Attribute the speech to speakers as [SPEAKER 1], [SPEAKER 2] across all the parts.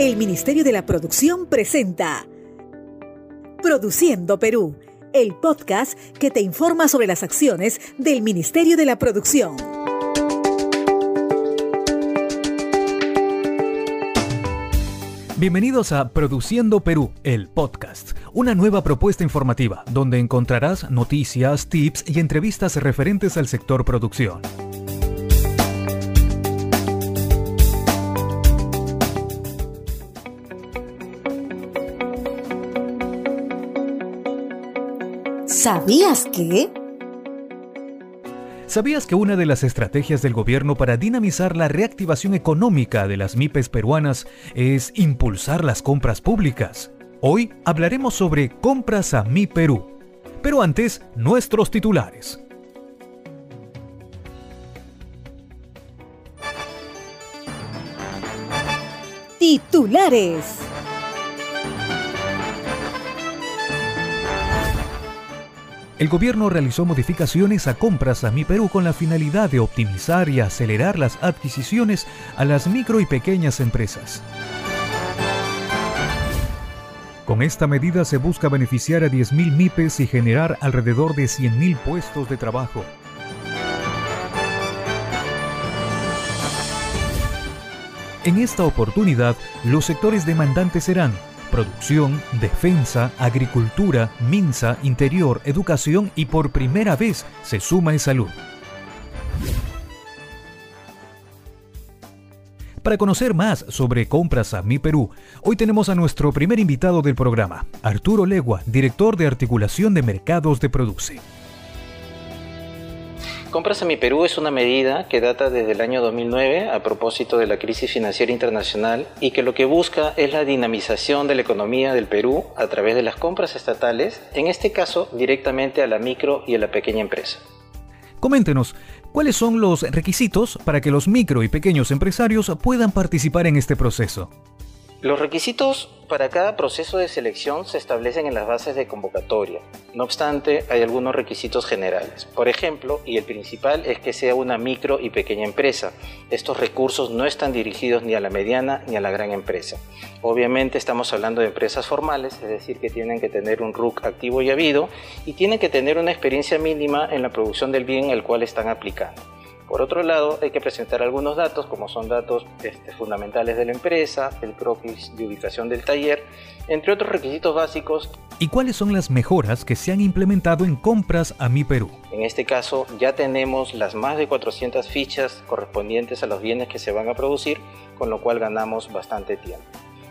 [SPEAKER 1] el Ministerio de la Producción presenta Produciendo Perú, el podcast que te informa sobre las acciones del Ministerio de la Producción.
[SPEAKER 2] Bienvenidos a Produciendo Perú, el podcast, una nueva propuesta informativa donde encontrarás noticias, tips y entrevistas referentes al sector producción.
[SPEAKER 1] ¿Sabías que?
[SPEAKER 2] ¿Sabías que una de las estrategias del gobierno para dinamizar la reactivación económica de las MIPES peruanas es impulsar las compras públicas? Hoy hablaremos sobre compras a Mi Perú. Pero antes, nuestros titulares.
[SPEAKER 1] Titulares.
[SPEAKER 2] El gobierno realizó modificaciones a compras a Mi Perú con la finalidad de optimizar y acelerar las adquisiciones a las micro y pequeñas empresas. Con esta medida se busca beneficiar a 10.000 MIPES y generar alrededor de 100.000 puestos de trabajo. En esta oportunidad, los sectores demandantes serán producción, defensa, agricultura, minsa, interior, educación y por primera vez se suma en salud. Para conocer más sobre compras a Mi Perú, hoy tenemos a nuestro primer invitado del programa, Arturo Legua, director de articulación de mercados de Produce.
[SPEAKER 3] Compras a mi Perú es una medida que data desde el año 2009 a propósito de la crisis financiera internacional y que lo que busca es la dinamización de la economía del Perú a través de las compras estatales, en este caso directamente a la micro y a la pequeña empresa.
[SPEAKER 2] Coméntenos, ¿cuáles son los requisitos para que los micro y pequeños empresarios puedan participar en este proceso?
[SPEAKER 3] Los requisitos para cada proceso de selección se establecen en las bases de convocatoria. No obstante, hay algunos requisitos generales. Por ejemplo, y el principal es que sea una micro y pequeña empresa. Estos recursos no están dirigidos ni a la mediana ni a la gran empresa. Obviamente estamos hablando de empresas formales, es decir, que tienen que tener un RUC activo y habido y tienen que tener una experiencia mínima en la producción del bien al cual están aplicando. Por otro lado, hay que presentar algunos datos, como son datos este, fundamentales de la empresa, el croquis de ubicación del taller, entre otros requisitos básicos.
[SPEAKER 2] ¿Y cuáles son las mejoras que se han implementado en compras a Mi Perú?
[SPEAKER 3] En este caso, ya tenemos las más de 400 fichas correspondientes a los bienes que se van a producir, con lo cual ganamos bastante tiempo.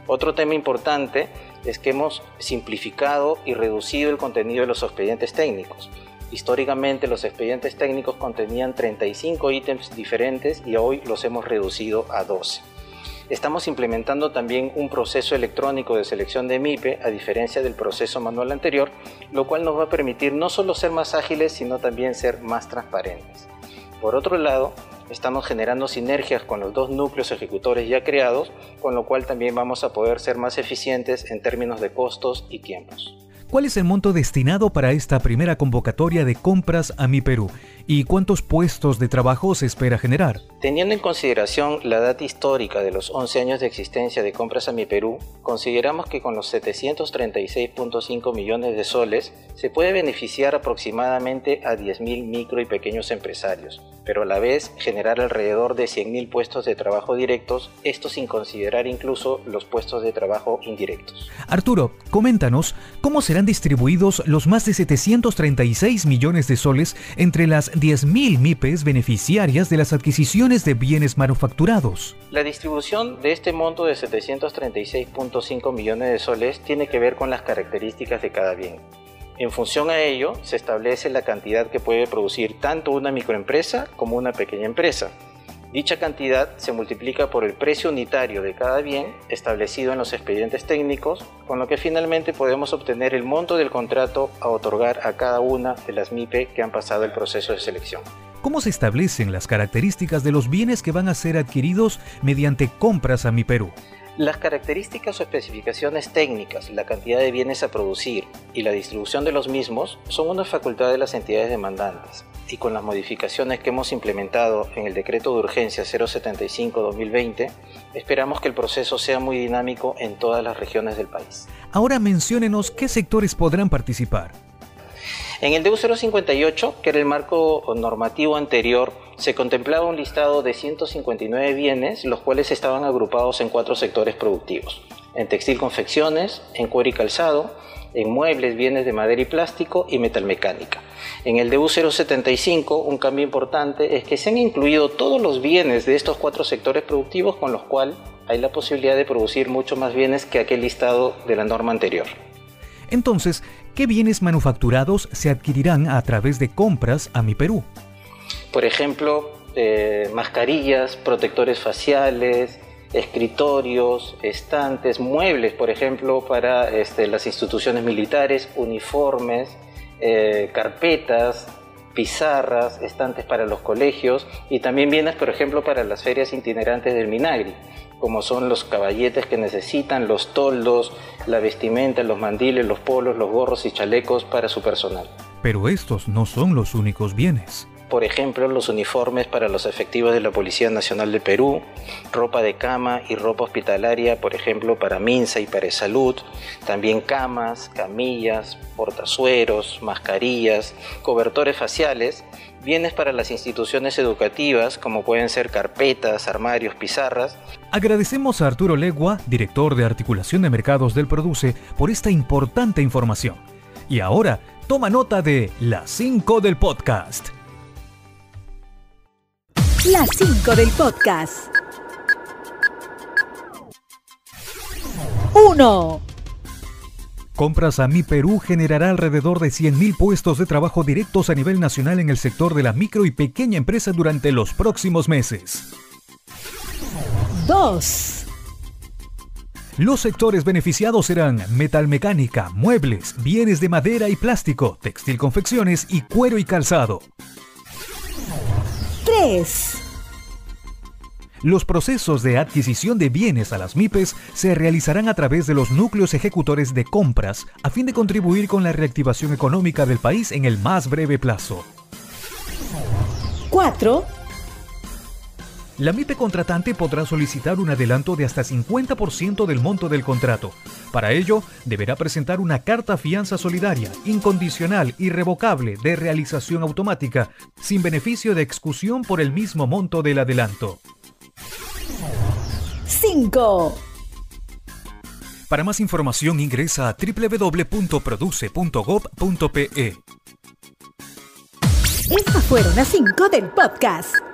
[SPEAKER 3] Otro tema importante es que hemos simplificado y reducido el contenido de los expedientes técnicos. Históricamente los expedientes técnicos contenían 35 ítems diferentes y hoy los hemos reducido a 12. Estamos implementando también un proceso electrónico de selección de MIPE a diferencia del proceso manual anterior, lo cual nos va a permitir no solo ser más ágiles, sino también ser más transparentes. Por otro lado, estamos generando sinergias con los dos núcleos ejecutores ya creados, con lo cual también vamos a poder ser más eficientes en términos de costos y tiempos.
[SPEAKER 2] ¿Cuál es el monto destinado para esta primera convocatoria de compras a Mi Perú? ¿Y cuántos puestos de trabajo se espera generar?
[SPEAKER 3] Teniendo en consideración la data histórica de los 11 años de existencia de Compras a Mi Perú, consideramos que con los 736.5 millones de soles se puede beneficiar aproximadamente a 10.000 micro y pequeños empresarios, pero a la vez generar alrededor de 100.000 puestos de trabajo directos, esto sin considerar incluso los puestos de trabajo indirectos.
[SPEAKER 2] Arturo, coméntanos cómo serán distribuidos los más de 736 millones de soles entre las 10.000 MIPES beneficiarias de las adquisiciones de bienes manufacturados.
[SPEAKER 3] La distribución de este monto de 736.5 millones de soles tiene que ver con las características de cada bien. En función a ello, se establece la cantidad que puede producir tanto una microempresa como una pequeña empresa. Dicha cantidad se multiplica por el precio unitario de cada bien establecido en los expedientes técnicos, con lo que finalmente podemos obtener el monto del contrato a otorgar a cada una de las MIPE que han pasado el proceso de selección.
[SPEAKER 2] ¿Cómo se establecen las características de los bienes que van a ser adquiridos mediante compras a Mi Perú?
[SPEAKER 3] Las características o especificaciones técnicas, la cantidad de bienes a producir y la distribución de los mismos son una facultad de las entidades demandantes y con las modificaciones que hemos implementado en el decreto de urgencia 075-2020, esperamos que el proceso sea muy dinámico en todas las regiones del país.
[SPEAKER 2] Ahora menciónenos qué sectores podrán participar.
[SPEAKER 3] En el DEU 058, que era el marco normativo anterior, se contemplaba un listado de 159 bienes, los cuales estaban agrupados en cuatro sectores productivos. En textil confecciones, en cuero y calzado, en muebles, bienes de madera y plástico y metalmecánica. En el DU 075, un cambio importante es que se han incluido todos los bienes de estos cuatro sectores productivos con los cuales hay la posibilidad de producir mucho más bienes que aquel listado de la norma anterior.
[SPEAKER 2] Entonces, ¿qué bienes manufacturados se adquirirán a través de compras a Mi Perú?
[SPEAKER 3] Por ejemplo, eh, mascarillas, protectores faciales, escritorios, estantes, muebles, por ejemplo, para este, las instituciones militares, uniformes, eh, carpetas, pizarras, estantes para los colegios y también bienes, por ejemplo, para las ferias itinerantes del Minagri como son los caballetes que necesitan, los toldos, la vestimenta, los mandiles, los polos, los gorros y chalecos para su personal.
[SPEAKER 2] Pero estos no son los únicos bienes.
[SPEAKER 3] Por ejemplo, los uniformes para los efectivos de la Policía Nacional de Perú, ropa de cama y ropa hospitalaria, por ejemplo, para Minsa y para Salud, también camas, camillas, portazueros, mascarillas, cobertores faciales, bienes para las instituciones educativas, como pueden ser carpetas, armarios, pizarras.
[SPEAKER 2] Agradecemos a Arturo Legua, director de articulación de mercados del Produce, por esta importante información. Y ahora, toma nota de las 5 del podcast.
[SPEAKER 1] Las 5 del podcast. 1.
[SPEAKER 2] Compras a Mi Perú generará alrededor de 100.000 puestos de trabajo directos a nivel nacional en el sector de la micro y pequeña empresa durante los próximos meses.
[SPEAKER 1] 2.
[SPEAKER 2] Los sectores beneficiados serán metalmecánica, muebles, bienes de madera y plástico, textil confecciones y cuero y calzado.
[SPEAKER 1] 3.
[SPEAKER 2] Los procesos de adquisición de bienes a las MIPES se realizarán a través de los núcleos ejecutores de compras a fin de contribuir con la reactivación económica del país en el más breve plazo.
[SPEAKER 1] 4.
[SPEAKER 2] La MIPE contratante podrá solicitar un adelanto de hasta 50% del monto del contrato. Para ello, deberá presentar una carta fianza solidaria, incondicional y revocable de realización automática, sin beneficio de excusión por el mismo monto del adelanto.
[SPEAKER 1] 5.
[SPEAKER 2] Para más información ingresa a www.produce.gov.pe.
[SPEAKER 1] Estas fueron las 5 del podcast.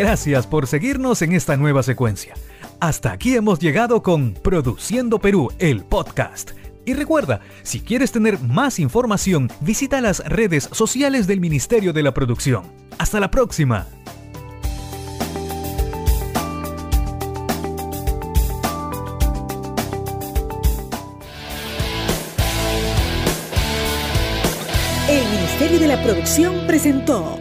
[SPEAKER 2] Gracias por seguirnos en esta nueva secuencia. Hasta aquí hemos llegado con Produciendo Perú, el podcast. Y recuerda, si quieres tener más información, visita las redes sociales del Ministerio de la Producción. Hasta la próxima.
[SPEAKER 1] El Ministerio de la Producción presentó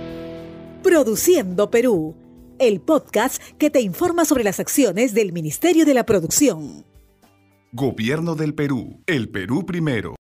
[SPEAKER 1] Produciendo Perú, el podcast que te informa sobre las acciones del Ministerio de la Producción.
[SPEAKER 4] Gobierno del Perú. El Perú primero.